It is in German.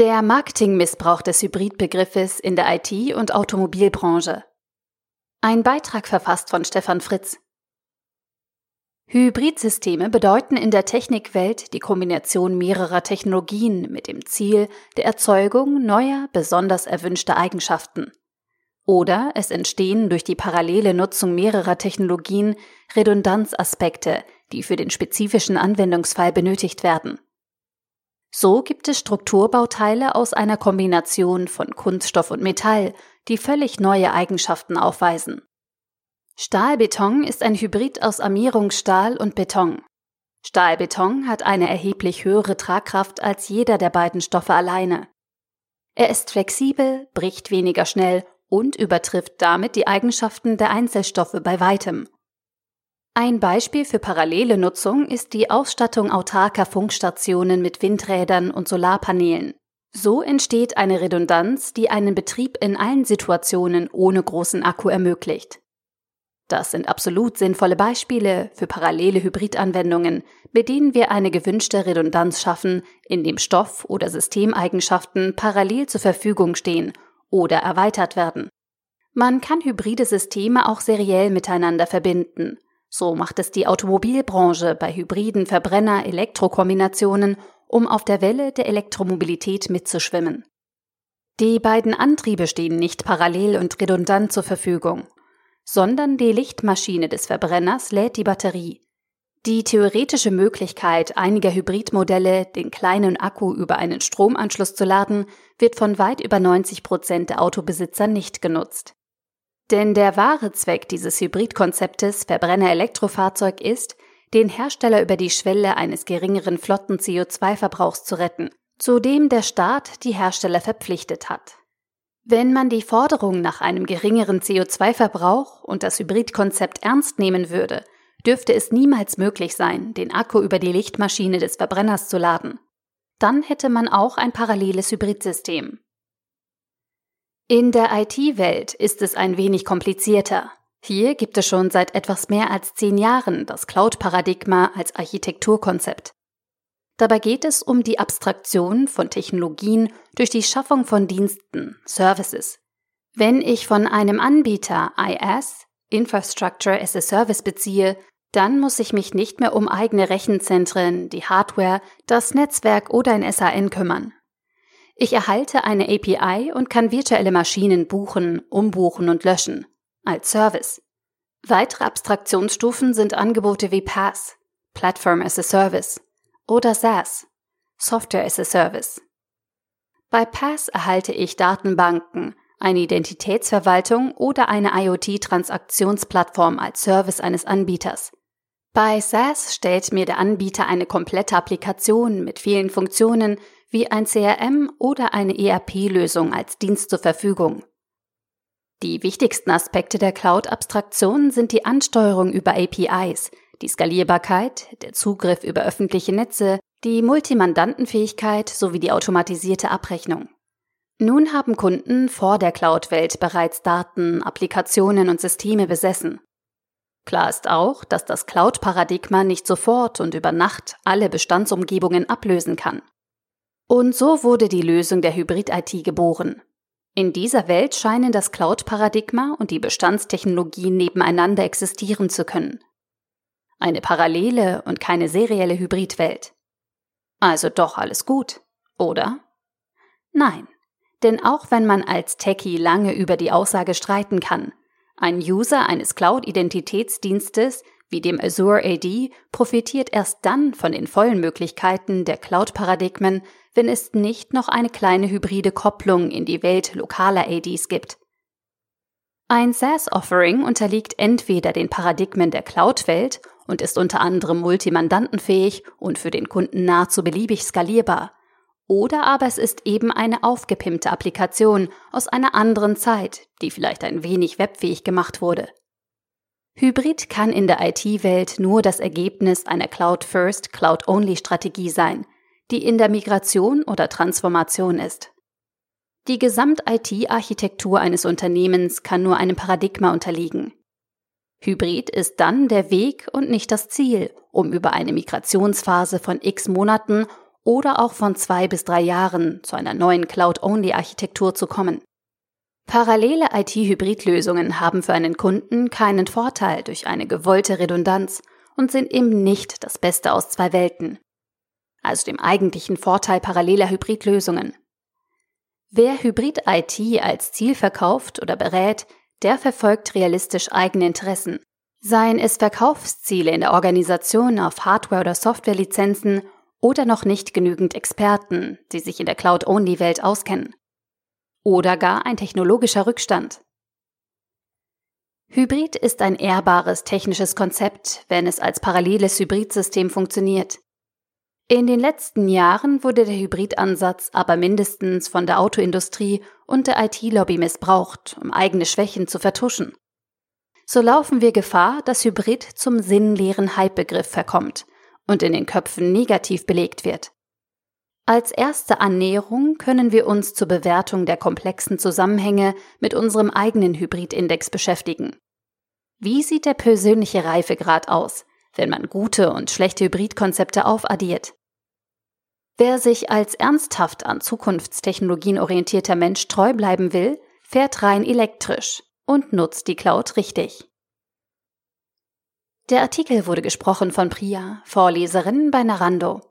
Der Marketingmissbrauch des Hybridbegriffes in der IT- und Automobilbranche. Ein Beitrag verfasst von Stefan Fritz. Hybridsysteme bedeuten in der Technikwelt die Kombination mehrerer Technologien mit dem Ziel der Erzeugung neuer, besonders erwünschter Eigenschaften. Oder es entstehen durch die parallele Nutzung mehrerer Technologien Redundanzaspekte, die für den spezifischen Anwendungsfall benötigt werden. So gibt es Strukturbauteile aus einer Kombination von Kunststoff und Metall, die völlig neue Eigenschaften aufweisen. Stahlbeton ist ein Hybrid aus Armierungsstahl und Beton. Stahlbeton hat eine erheblich höhere Tragkraft als jeder der beiden Stoffe alleine. Er ist flexibel, bricht weniger schnell und übertrifft damit die Eigenschaften der Einzelstoffe bei weitem. Ein Beispiel für parallele Nutzung ist die Ausstattung autarker Funkstationen mit Windrädern und Solarpanelen. So entsteht eine Redundanz, die einen Betrieb in allen Situationen ohne großen Akku ermöglicht. Das sind absolut sinnvolle Beispiele für parallele Hybridanwendungen, mit denen wir eine gewünschte Redundanz schaffen, indem Stoff- oder Systemeigenschaften parallel zur Verfügung stehen oder erweitert werden. Man kann hybride Systeme auch seriell miteinander verbinden. So macht es die Automobilbranche bei hybriden Verbrenner-Elektro-Kombinationen, um auf der Welle der Elektromobilität mitzuschwimmen. Die beiden Antriebe stehen nicht parallel und redundant zur Verfügung, sondern die Lichtmaschine des Verbrenners lädt die Batterie. Die theoretische Möglichkeit einiger Hybridmodelle, den kleinen Akku über einen Stromanschluss zu laden, wird von weit über 90 Prozent der Autobesitzer nicht genutzt. Denn der wahre Zweck dieses Hybridkonzeptes Verbrenner-Elektrofahrzeug ist, den Hersteller über die Schwelle eines geringeren Flotten-CO2-Verbrauchs zu retten, zu dem der Staat die Hersteller verpflichtet hat. Wenn man die Forderung nach einem geringeren CO2-Verbrauch und das Hybridkonzept ernst nehmen würde, dürfte es niemals möglich sein, den Akku über die Lichtmaschine des Verbrenners zu laden. Dann hätte man auch ein paralleles Hybridsystem. In der IT-Welt ist es ein wenig komplizierter. Hier gibt es schon seit etwas mehr als zehn Jahren das Cloud-Paradigma als Architekturkonzept. Dabei geht es um die Abstraktion von Technologien durch die Schaffung von Diensten, Services. Wenn ich von einem Anbieter IS, Infrastructure as a Service beziehe, dann muss ich mich nicht mehr um eigene Rechenzentren, die Hardware, das Netzwerk oder ein SAN kümmern. Ich erhalte eine API und kann virtuelle Maschinen buchen, umbuchen und löschen. Als Service. Weitere Abstraktionsstufen sind Angebote wie PaaS, Platform as a Service, oder SaaS, Software as a Service. Bei PaaS erhalte ich Datenbanken, eine Identitätsverwaltung oder eine IoT-Transaktionsplattform als Service eines Anbieters. Bei SaaS stellt mir der Anbieter eine komplette Applikation mit vielen Funktionen wie ein CRM oder eine ERP-Lösung als Dienst zur Verfügung. Die wichtigsten Aspekte der Cloud-Abstraktion sind die Ansteuerung über APIs, die Skalierbarkeit, der Zugriff über öffentliche Netze, die Multimandantenfähigkeit sowie die automatisierte Abrechnung. Nun haben Kunden vor der Cloud-Welt bereits Daten, Applikationen und Systeme besessen. Klar ist auch, dass das Cloud-Paradigma nicht sofort und über Nacht alle Bestandsumgebungen ablösen kann. Und so wurde die Lösung der Hybrid-IT geboren. In dieser Welt scheinen das Cloud-Paradigma und die Bestandstechnologien nebeneinander existieren zu können. Eine parallele und keine serielle Hybridwelt. Also doch alles gut, oder? Nein, denn auch wenn man als Techie lange über die Aussage streiten kann, ein User eines Cloud-Identitätsdienstes wie dem Azure AD profitiert erst dann von den vollen Möglichkeiten der Cloud-Paradigmen, wenn es nicht noch eine kleine hybride Kopplung in die Welt lokaler ADs gibt. Ein SaaS-Offering unterliegt entweder den Paradigmen der Cloud-Welt und ist unter anderem multimandantenfähig und für den Kunden nahezu beliebig skalierbar, oder aber es ist eben eine aufgepimpte Applikation aus einer anderen Zeit, die vielleicht ein wenig webfähig gemacht wurde. Hybrid kann in der IT-Welt nur das Ergebnis einer Cloud-First, Cloud-Only-Strategie sein, die in der Migration oder Transformation ist. Die Gesamt-IT-Architektur eines Unternehmens kann nur einem Paradigma unterliegen. Hybrid ist dann der Weg und nicht das Ziel, um über eine Migrationsphase von x Monaten oder auch von zwei bis drei Jahren zu einer neuen Cloud-Only-Architektur zu kommen. Parallele IT-Hybridlösungen haben für einen Kunden keinen Vorteil durch eine gewollte Redundanz und sind eben nicht das Beste aus zwei Welten. Also dem eigentlichen Vorteil paralleler Hybridlösungen. Wer Hybrid-IT als Ziel verkauft oder berät, der verfolgt realistisch eigene Interessen. Seien es Verkaufsziele in der Organisation auf Hardware- oder Softwarelizenzen oder noch nicht genügend Experten, die sich in der Cloud-Only-Welt auskennen. Oder gar ein technologischer Rückstand. Hybrid ist ein ehrbares technisches Konzept, wenn es als paralleles Hybridsystem funktioniert. In den letzten Jahren wurde der Hybridansatz aber mindestens von der Autoindustrie und der IT-Lobby missbraucht, um eigene Schwächen zu vertuschen. So laufen wir Gefahr, dass Hybrid zum sinnleeren Hypebegriff verkommt und in den Köpfen negativ belegt wird. Als erste Annäherung können wir uns zur Bewertung der komplexen Zusammenhänge mit unserem eigenen Hybridindex beschäftigen. Wie sieht der persönliche Reifegrad aus, wenn man gute und schlechte Hybridkonzepte aufaddiert? Wer sich als ernsthaft an Zukunftstechnologien orientierter Mensch treu bleiben will, fährt rein elektrisch und nutzt die Cloud richtig. Der Artikel wurde gesprochen von Priya, Vorleserin bei Narando.